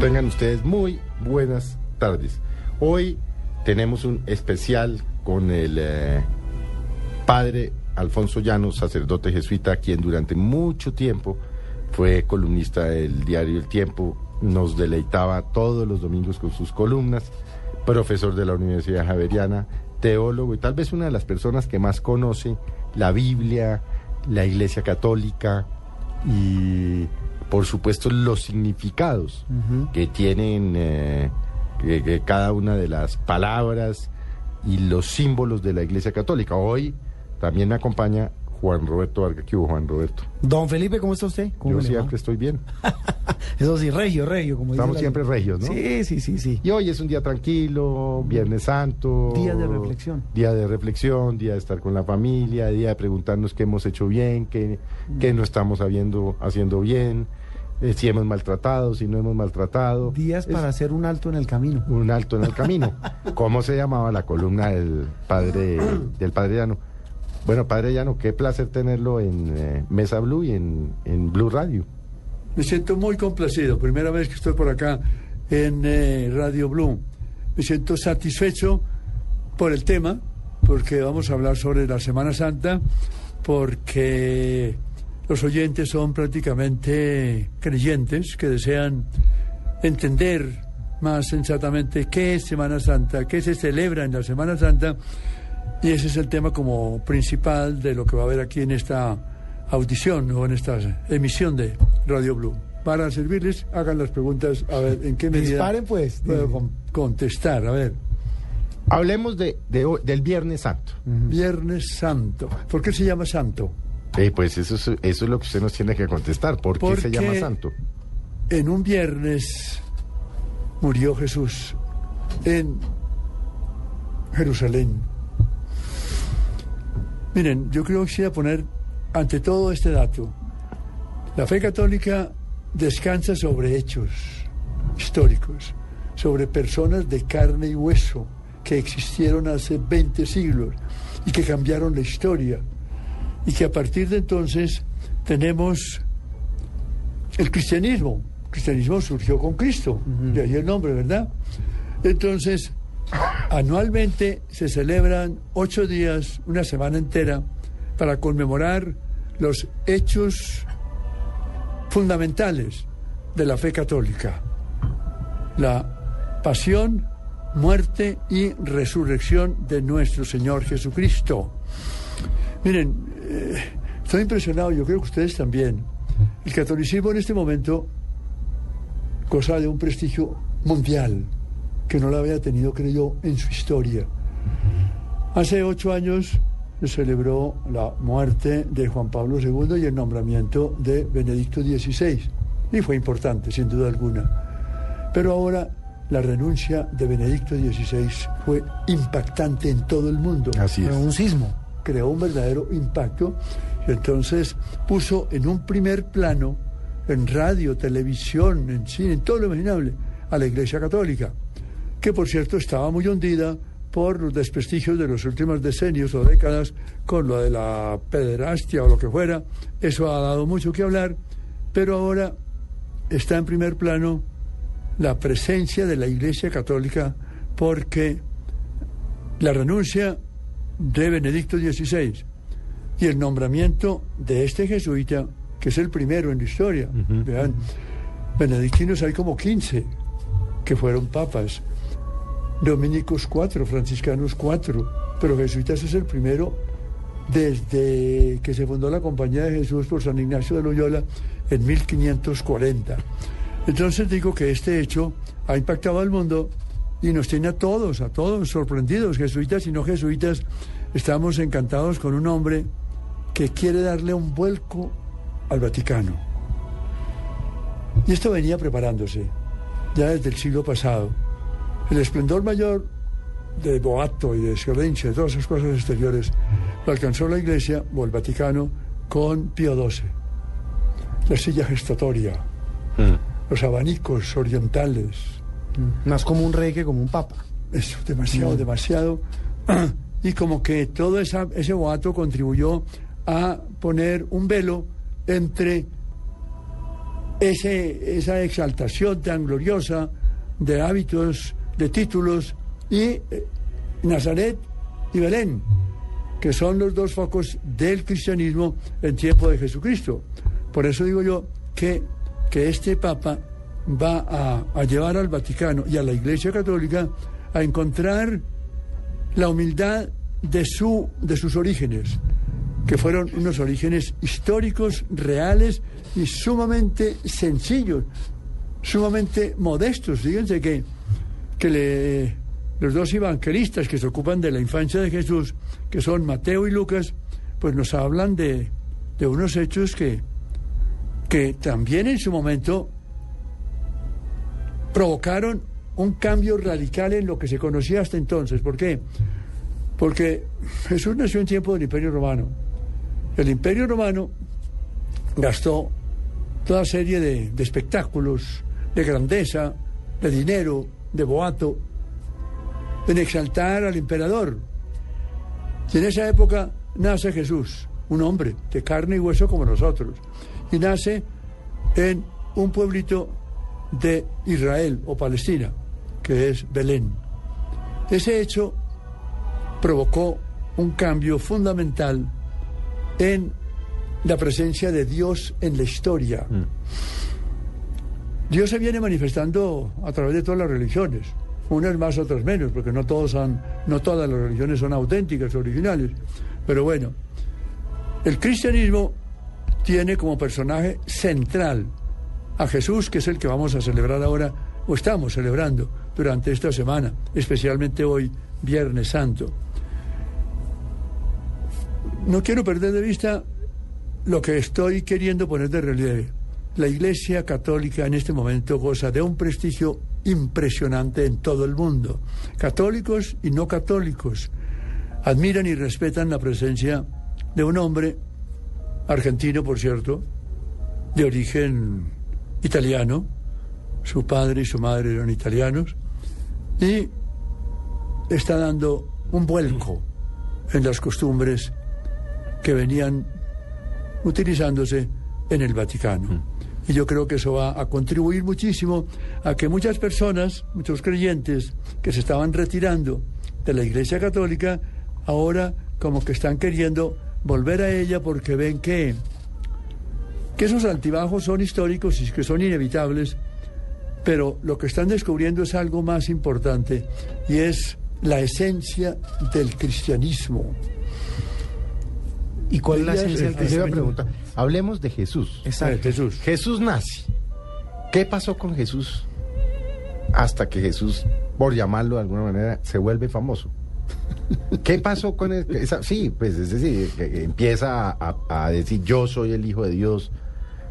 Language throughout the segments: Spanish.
Tengan ustedes muy buenas tardes. Hoy tenemos un especial con el eh, padre Alfonso Llanos, sacerdote jesuita, quien durante mucho tiempo fue columnista del diario El Tiempo, nos deleitaba todos los domingos con sus columnas, profesor de la Universidad Javeriana, teólogo y tal vez una de las personas que más conoce la Biblia, la Iglesia Católica y por supuesto los significados que tienen eh, que- que cada una de las palabras y los símbolos de la Iglesia Católica. Hoy también me acompaña Juan Roberto Vargas. ¿Qué hubo, Juan Roberto? Don Felipe, ¿cómo está usted? ¿Cómo Yo va? siempre estoy bien. Eso sí, regio, regio, como dice Estamos la- siempre regios, ¿no? Sí, sí, sí, sí. Y hoy es un día tranquilo, Viernes Santo. Día de reflexión. Día de reflexión, día de estar con la familia, día de preguntarnos qué hemos hecho bien, qué, qué no estamos habiendo, haciendo bien, eh, si hemos maltratado, si no hemos maltratado. Días Es para hacer un alto en el camino. un alto en el camino. ¿Cómo se llamaba la columna del padre, del padre Llano? Bueno, padre Llano, qué placer tenerlo en eh, Mesa Blue y en, en Blue Radio. Me siento muy complacido. Primera vez que estoy por acá en eh, Radio Blue. Me siento satisfecho por el tema, porque vamos a hablar sobre la Semana Santa, porque los oyentes son prácticamente creyentes que desean entender más sensatamente qué es Semana Santa, qué se celebra en la Semana Santa, y ese es el tema como principal de lo que va a haber aquí en esta audición o en esta emisión de Radio Blue. Para servirles, hagan las preguntas, a ver en qué medida Disparen, pues. puedo con- contestar. A ver, Hablemos de, del Viernes Santo. Viernes Santo. ¿Por qué se llama Santo? Eh, pues eso es, eso es lo que usted nos tiene que contestar. ¿Por qué se Porque- llama santo? En un viernes murió Jesús en Jerusalén. Miren, yo creo que quisiera poner ante todo este dato. La fe católica descansa sobre hechos históricos, sobre personas de carne y hueso que existieron hace 20 siglos y que cambiaron la historia. Y que a partir de entonces tenemos el cristianismo. El cristianismo surgió con Cristo, de ahí el nombre, ¿verdad? Entonces, anualmente se celebran ocho días, una semana entera, para conmemorar los hechos fundamentales de la fe católica. La pasión, muerte y resurrección de nuestro Señor Jesucristo. Miren, eh, estoy impresionado, yo creo que ustedes también. El catolicismo en este momento goza de un prestigio mundial que no lo había tenido, creo yo, en su historia. Hace ocho años se celebró la muerte de Juan Pablo II y el nombramiento de Benedicto XVI. Y fue importante, sin duda alguna. Pero ahora la renuncia de Benedicto XVI fue impactante en todo el mundo Así es. Pero un sismo. creó un verdadero impacto y entonces puso en un primer plano, en radio, televisión, en cine, en todo lo imaginable, a la Iglesia Católica, que por cierto estaba muy hundida por los desprestigios de los últimos decenios o décadas con lo de la pederastia o lo que fuera. Eso ha dado mucho que hablar, pero ahora está en primer plano la presencia de la Iglesia Católica porque la renuncia de Benedicto XVI y el nombramiento de este jesuita, que es el primero en la historia. Vean, benedictinos hay como 15 que fueron papas, dominicos cuatro, franciscanos cuatro, pero jesuitas es el primero desde que se fundó la Compañía de Jesús por San Ignacio de Loyola en 1540. Entonces digo que este hecho ha impactado al mundo y nos tiene a todos, a todos sorprendidos, jesuitas y no jesuitas. Estamos encantados con un hombre que quiere darle un vuelco al Vaticano. Y esto venía preparándose ya desde el siglo pasado. El esplendor mayor de Boato y de Sciorrense, de todas esas cosas exteriores, lo alcanzó la Iglesia o el Vaticano con Pío XII. La silla gestatoria, los abanicos orientales, Más como un rey que como un papa. eso, demasiado, demasiado. Y como que todo esa, ese boato contribuyó a poner un velo entre ese, esa exaltación tan gloriosa de hábitos, de títulos, y eh, Nazaret y Belén, que son los dos focos del cristianismo en tiempo de Jesucristo. Por eso digo yo que, que este Papa va a, llevar al Vaticano y a la Iglesia Católica a encontrar la humildad de, su, de sus orígenes, que fueron unos orígenes históricos, reales y sumamente sencillos, sumamente modestos. Fíjense que, que le, los dos evangelistas que se ocupan de la infancia de Jesús, que son Mateo y Lucas, pues nos hablan de, de unos hechos que, que también en su momento provocaron un cambio radical en lo que se conocía hasta entonces. ¿Por qué? Porque Jesús nació en tiempo del Imperio Romano. El Imperio Romano gastó toda serie de, de espectáculos, de grandeza, de dinero, de boato, en exaltar al emperador. Y en esa época nace Jesús, un hombre de carne y hueso como nosotros, y nace en un pueblito de Israel o Palestina, que es Belén. Ese hecho provocó un cambio fundamental en la presencia de Dios en la historia. Dios se viene manifestando a través de todas las religiones, unas más, otras menos, porque no, todos son, no todas las religiones son auténticas, originales. Pero bueno, el cristianismo tiene como personaje central a Jesús, que es el que vamos a celebrar ahora, o estamos celebrando durante esta semana, especialmente hoy, Viernes Santo. No quiero perder de vista lo que estoy queriendo poner de relieve. La Iglesia Católica en este momento goza de un prestigio impresionante en todo el mundo. Católicos y no católicos admiran y respetan la presencia de un hombre argentino, por cierto, de origen italiano, su padre y su madre eran italianos, y está dando un vuelco en las costumbres que venían utilizándose en el Vaticano. Y yo creo que eso va a contribuir muchísimo a que muchas personas, muchos creyentes que se estaban retirando de la Iglesia Católica, ahora como que están queriendo volver a ella porque ven que, que esos altibajos son históricos y que son inevitables, pero lo que están descubriendo es algo más importante y es la esencia del cristianismo. ¿Y cuál es la esencia del cristianismo? Hablemos de Jesús. Exacto. Jesús. Jesús nace. ¿Qué pasó con Jesús hasta que Jesús, por llamarlo de alguna manera, se vuelve famoso? ¿Qué pasó con él? Esa- sí, pues es decir, empieza a, decir yo soy el Hijo de Dios,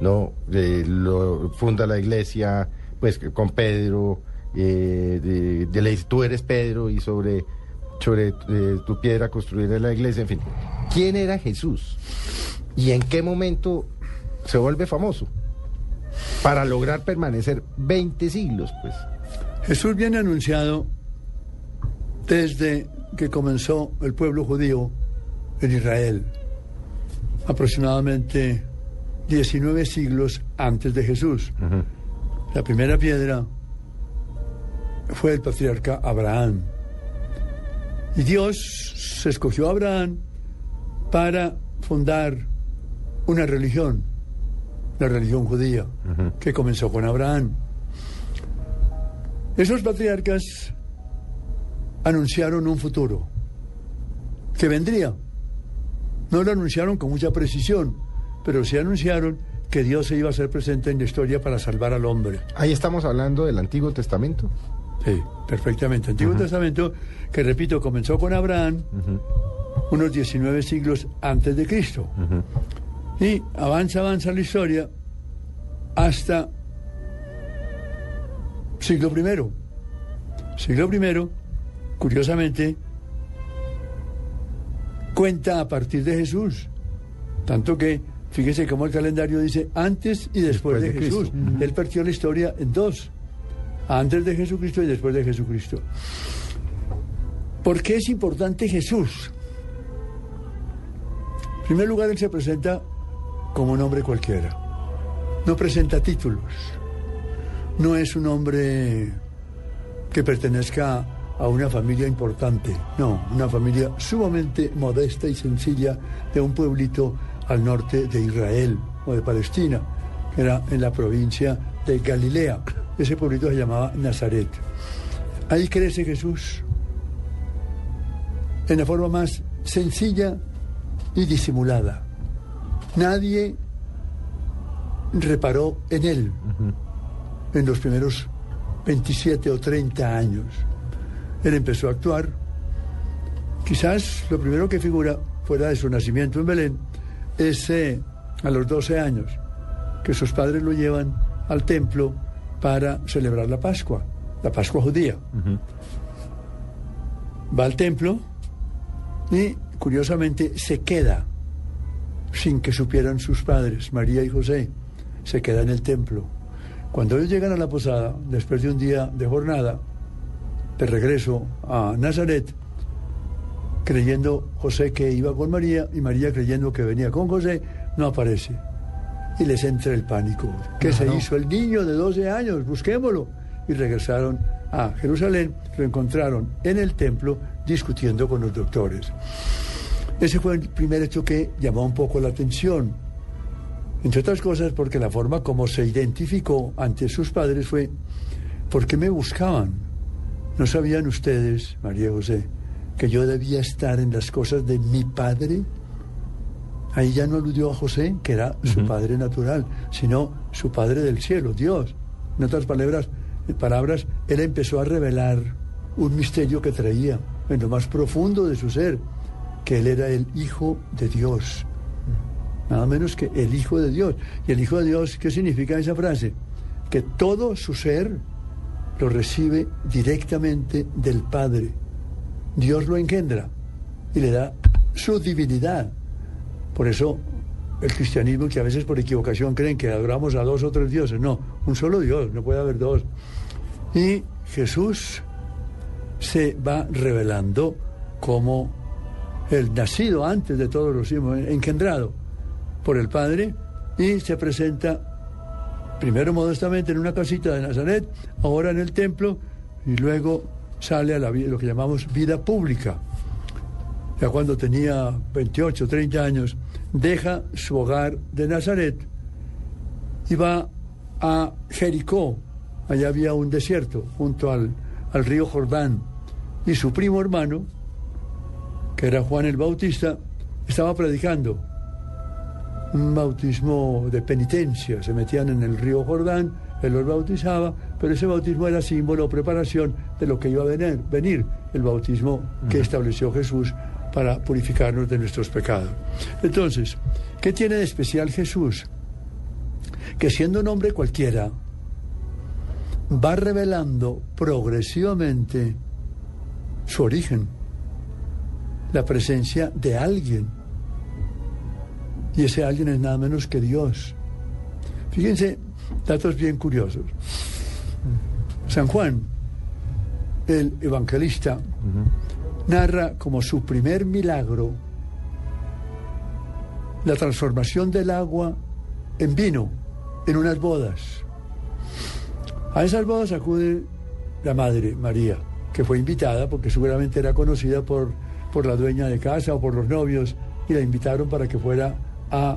no, Eh, lo funda la iglesia, pues con Pedro, eh, de, de le dice, tú eres Pedro y sobre, sobre eh, tu piedra construiré la iglesia, en fin. ¿Quién era Jesús? ¿Y en qué momento se vuelve famoso? Para lograr permanecer 20 siglos, pues. Jesús viene anunciado desde que comenzó el pueblo judío en Israel, aproximadamente 19 siglos antes de Jesús. La primera piedra fue el patriarca Abraham. Y Dios se escogió a Abraham para fundar una religión, la religión judía, que comenzó con Abraham. Esos patriarcas anunciaron un futuro que vendría. No lo anunciaron con mucha precisión, pero sí anunciaron que Dios se iba a hacer presente en la historia para salvar al hombre. Ahí estamos hablando del Antiguo Testamento. Sí, perfectamente. Antiguo Testamento, que repito, comenzó con Abraham unos 19 siglos antes de Cristo. Y avanza, avanza la historia hasta siglo primero. Siglo primero, curiosamente, cuenta a partir de Jesús. Tanto que, fíjese cómo el calendario dice antes y después, Después de, de Jesús. Él partió la historia en dos. Antes de Jesucristo y después de Jesucristo. ¿Por qué es importante Jesús? En primer lugar, Él se presenta como un hombre cualquiera. no presenta títulos, no es un hombre que pertenezca a una familia importante, no, una familia sumamente modesta y sencilla de un pueblito al norte de Israel o de Palestina, que era en la provincia de Galilea. Ese pueblito se llamaba Nazaret. Ahí crece Jesús en la forma más sencilla y disimulada. Nadie reparó en él en los primeros 27 o 30 años. Él empezó a actuar. Quizás lo primero que figura fuera de su nacimiento en Belén es eh, a los 12 años, que sus padres lo llevan al templo para celebrar la Pascua, la Pascua judía. Va al templo y curiosamente se queda sin que supieran sus padres, María y José. Se queda en el templo. Cuando ellos llegan a la posada, después de un día de jornada, de regreso a Nazaret, creyendo José que iba con María y María creyendo que venía con José, no aparece. Y les entra el pánico. ¿Qué se hizo el niño de 12 años? Busquémoslo. Y regresaron a Jerusalén, lo encontraron en el templo discutiendo con los doctores. Ese fue el primer hecho que llamó un poco la atención. Entre otras cosas porque la forma como se identificó ante sus padres fue, ¿por qué me buscaban? ¿No sabían ustedes, María José, que yo debía estar en las cosas de mi padre? Ahí ya no aludió a José, que era su padre natural, sino su padre del cielo, Dios. En otras palabras, palabras, él empezó a revelar un misterio que traía en lo más profundo de su ser, que él era el Hijo de Dios. Nada menos que el Hijo de Dios. ¿Y el Hijo de Dios qué significa esa frase? Que todo su ser lo recibe directamente del Padre. Dios lo engendra y le da su divinidad. Por eso el cristianismo que a veces por equivocación creen que adoramos a dos o tres dioses. No, un solo Dios, no puede haber dos. Y Jesús se va revelando como el nacido antes de todos los hijos, engendrado por el Padre, y se presenta primero modestamente en una casita de Nazaret, ahora en el templo, y luego sale a la, lo que llamamos vida pública. Ya cuando tenía 28, 30 años, deja su hogar de Nazaret y va a Jericó. Allá había un desierto junto al, al río Jordán. Y su primo hermano, que era Juan el Bautista, estaba predicando un bautismo de penitencia. Se metían en el río Jordán, él los bautizaba, pero ese bautismo era símbolo o preparación de lo que iba a venir, venir el bautismo que estableció Jesús para purificarnos de nuestros pecados. Entonces, ¿qué tiene de especial Jesús? Que siendo un hombre cualquiera, va revelando progresivamente su origen, la presencia de alguien. Y ese alguien es nada menos que Dios. Fíjense, datos bien curiosos. San Juan, el evangelista, narra como su primer milagro la transformación del agua en vino en unas bodas. A esas bodas acude la madre María, que fue invitada porque seguramente era conocida por, por la dueña de casa o por los novios y la invitaron para que fuera a,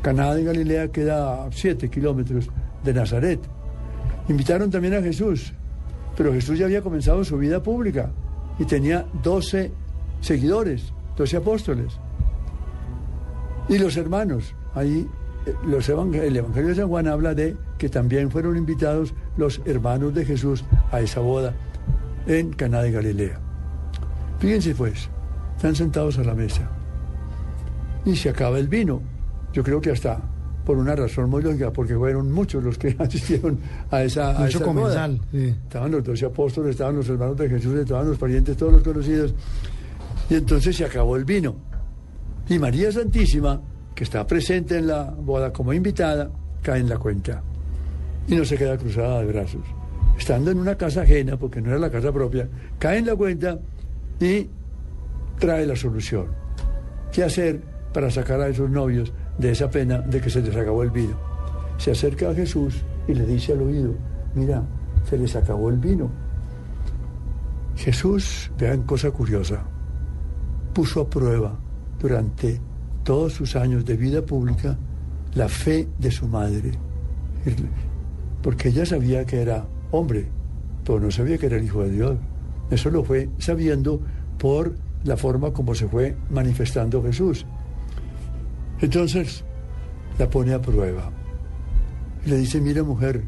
Caná de Galilea, que da a 7 kilómetros de Nazaret. Invitaron también a Jesús, pero Jesús ya había comenzado su vida pública y tenía 12 seguidores, 12 apóstoles. Y los hermanos, ahí eh, el Evangelio de San Juan habla de que también fueron invitados los hermanos de Jesús a esa boda en Caná de Galilea. Fíjense pues, están sentados a la mesa y se acaba el vino. Yo creo que hasta por una razón muy lógica, porque fueron muchos los que asistieron a esa, a Mucho esa boda. comensal. sí. Estaban los doce apóstoles, estaban los hermanos de Jesús, estaban los parientes, todos los conocidos. Y entonces se acabó el vino. Y María Santísima, que está presente en la boda como invitada, cae en la cuenta. Y no se queda cruzada de brazos. Estando en una casa ajena, porque no era la casa propia, cae en la cuenta y trae la solución. ¿Qué hacer para sacar a esos novios de esa pena de que se les acabó el vino? se acerca a Jesús y le dice al oído, mira, se les acabó el vino. Jesús, vean cosa curiosa, puso a prueba durante todos sus años de vida pública la fe de su madre, porque ella sabía que era hombre, pero no sabía que era el Hijo de Dios. Eso lo fue sabiendo por la forma como se fue manifestando Jesús. Entonces la pone a prueba. Y le dice, mira mujer,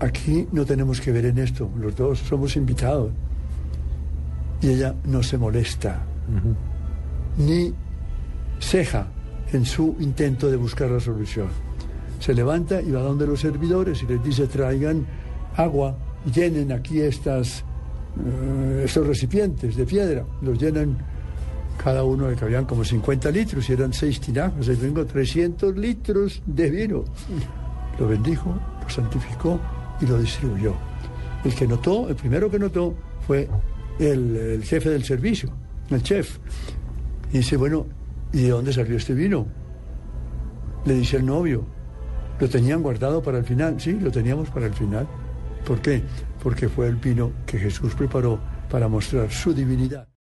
aquí no tenemos que ver en esto, los dos somos invitados. Y ella no se molesta, ni ceja en su intento de buscar la solución. Se levanta y va donde los servidores y les dice, traigan agua, llenen aquí estas, estos recipientes de piedra, los llenan cada uno le cabían como 50 litros y eran seis tinajas. Ahí tengo 300 litros de vino. Lo bendijo, lo santificó y lo distribuyó. El que notó, el primero que notó fue el, el jefe del servicio, el chef. Y dice, bueno, ¿y de dónde salió este vino? Le dice el novio, ¿lo tenían guardado para el final? Sí, lo teníamos para el final. ¿Por qué? Porque fue el vino que Jesús preparó para mostrar su divinidad.